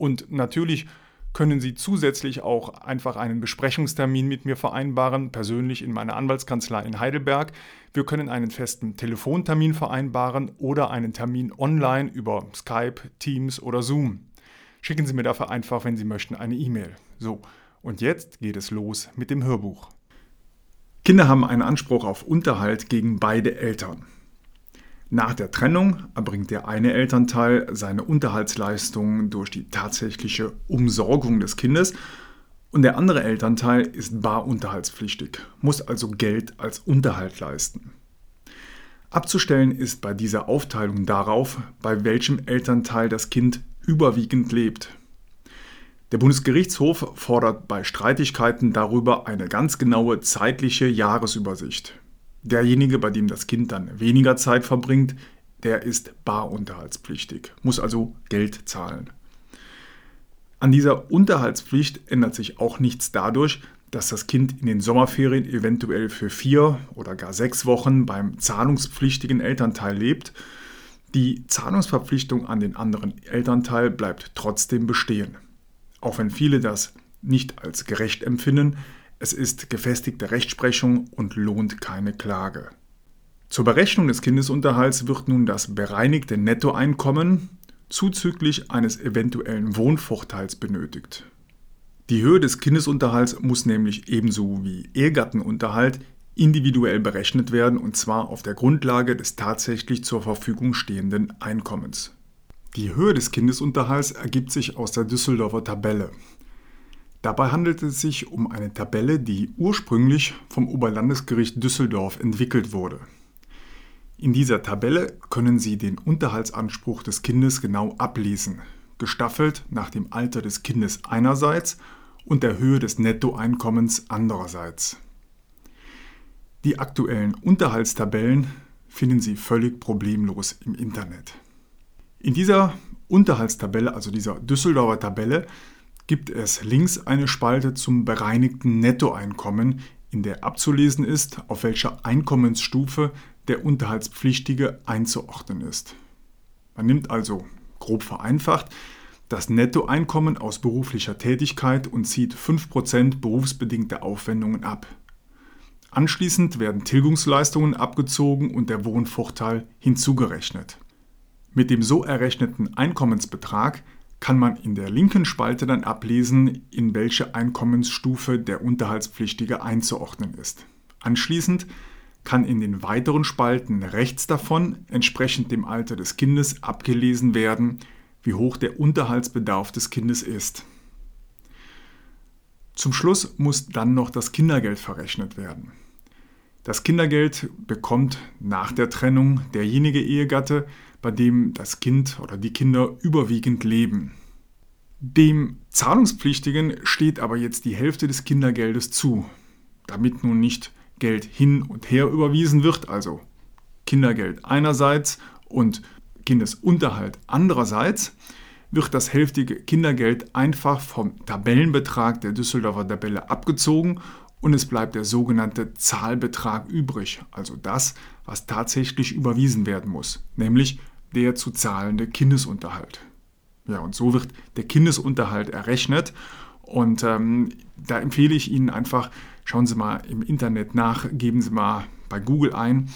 Und natürlich können Sie zusätzlich auch einfach einen Besprechungstermin mit mir vereinbaren, persönlich in meiner Anwaltskanzlei in Heidelberg. Wir können einen festen Telefontermin vereinbaren oder einen Termin online über Skype, Teams oder Zoom. Schicken Sie mir dafür einfach, wenn Sie möchten, eine E-Mail. So, und jetzt geht es los mit dem Hörbuch. Kinder haben einen Anspruch auf Unterhalt gegen beide Eltern. Nach der Trennung erbringt der eine Elternteil seine Unterhaltsleistungen durch die tatsächliche Umsorgung des Kindes und der andere Elternteil ist bar unterhaltspflichtig, muss also Geld als Unterhalt leisten. Abzustellen ist bei dieser Aufteilung darauf, bei welchem Elternteil das Kind überwiegend lebt. Der Bundesgerichtshof fordert bei Streitigkeiten darüber eine ganz genaue zeitliche Jahresübersicht. Derjenige, bei dem das Kind dann weniger Zeit verbringt, der ist barunterhaltspflichtig, muss also Geld zahlen. An dieser Unterhaltspflicht ändert sich auch nichts dadurch, dass das Kind in den Sommerferien eventuell für vier oder gar sechs Wochen beim zahlungspflichtigen Elternteil lebt. Die Zahlungsverpflichtung an den anderen Elternteil bleibt trotzdem bestehen. Auch wenn viele das nicht als gerecht empfinden, es ist gefestigte Rechtsprechung und lohnt keine Klage. Zur Berechnung des Kindesunterhalts wird nun das bereinigte Nettoeinkommen zuzüglich eines eventuellen Wohnvorteils benötigt. Die Höhe des Kindesunterhalts muss nämlich ebenso wie Ehegattenunterhalt individuell berechnet werden und zwar auf der Grundlage des tatsächlich zur Verfügung stehenden Einkommens. Die Höhe des Kindesunterhalts ergibt sich aus der Düsseldorfer Tabelle. Dabei handelt es sich um eine Tabelle, die ursprünglich vom Oberlandesgericht Düsseldorf entwickelt wurde. In dieser Tabelle können Sie den Unterhaltsanspruch des Kindes genau ablesen, gestaffelt nach dem Alter des Kindes einerseits und der Höhe des Nettoeinkommens andererseits. Die aktuellen Unterhaltstabellen finden Sie völlig problemlos im Internet. In dieser Unterhaltstabelle, also dieser Düsseldorfer Tabelle, gibt es links eine Spalte zum bereinigten Nettoeinkommen, in der abzulesen ist, auf welcher Einkommensstufe der Unterhaltspflichtige einzuordnen ist. Man nimmt also, grob vereinfacht, das Nettoeinkommen aus beruflicher Tätigkeit und zieht 5% berufsbedingte Aufwendungen ab. Anschließend werden Tilgungsleistungen abgezogen und der Wohnvorteil hinzugerechnet. Mit dem so errechneten Einkommensbetrag kann man in der linken Spalte dann ablesen, in welche Einkommensstufe der Unterhaltspflichtige einzuordnen ist. Anschließend kann in den weiteren Spalten rechts davon entsprechend dem Alter des Kindes abgelesen werden, wie hoch der Unterhaltsbedarf des Kindes ist. Zum Schluss muss dann noch das Kindergeld verrechnet werden. Das Kindergeld bekommt nach der Trennung derjenige Ehegatte, bei dem das Kind oder die Kinder überwiegend leben. Dem Zahlungspflichtigen steht aber jetzt die Hälfte des Kindergeldes zu, damit nun nicht Geld hin und her überwiesen wird, also Kindergeld einerseits und Kindesunterhalt andererseits, wird das hälftige Kindergeld einfach vom Tabellenbetrag der Düsseldorfer Tabelle abgezogen und es bleibt der sogenannte Zahlbetrag übrig, also das, was tatsächlich überwiesen werden muss, nämlich der zu zahlende Kindesunterhalt. Ja, und so wird der Kindesunterhalt errechnet. Und ähm, da empfehle ich Ihnen einfach, schauen Sie mal im Internet nach, geben Sie mal bei Google ein,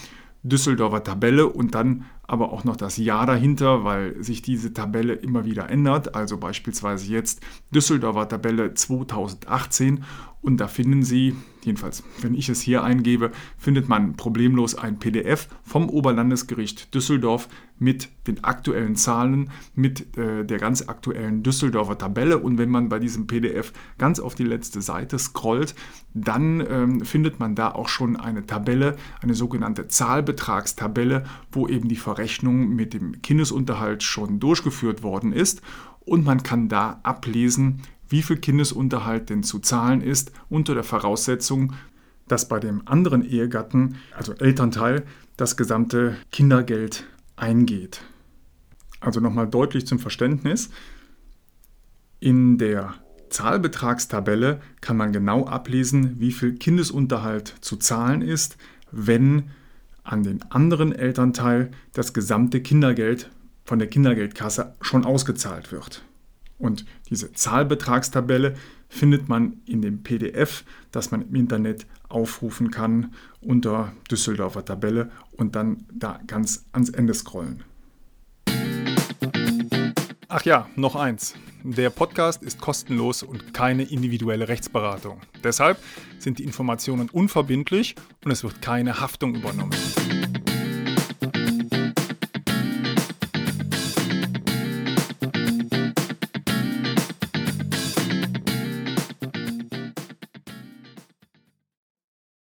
Düsseldorfer Tabelle und dann aber auch noch das Jahr dahinter, weil sich diese Tabelle immer wieder ändert. Also beispielsweise jetzt Düsseldorfer Tabelle 2018 und da finden Sie, jedenfalls wenn ich es hier eingebe, findet man problemlos ein PDF vom Oberlandesgericht Düsseldorf mit den aktuellen Zahlen, mit äh, der ganz aktuellen Düsseldorfer Tabelle. Und wenn man bei diesem PDF ganz auf die letzte Seite scrollt, dann ähm, findet man da auch schon eine Tabelle, eine sogenannte Zahlbetragstabelle, wo eben die Verrechnung mit dem Kindesunterhalt schon durchgeführt worden ist. Und man kann da ablesen, wie viel Kindesunterhalt denn zu zahlen ist, unter der Voraussetzung, dass bei dem anderen Ehegatten, also Elternteil, das gesamte Kindergeld eingeht. Also nochmal deutlich zum Verständnis. In der Zahlbetragstabelle kann man genau ablesen, wie viel Kindesunterhalt zu zahlen ist, wenn an den anderen Elternteil das gesamte Kindergeld von der Kindergeldkasse schon ausgezahlt wird. Und diese Zahlbetragstabelle findet man in dem PDF, das man im Internet aufrufen kann unter Düsseldorfer Tabelle und dann da ganz ans Ende scrollen. Ach ja, noch eins. Der Podcast ist kostenlos und keine individuelle Rechtsberatung. Deshalb sind die Informationen unverbindlich und es wird keine Haftung übernommen.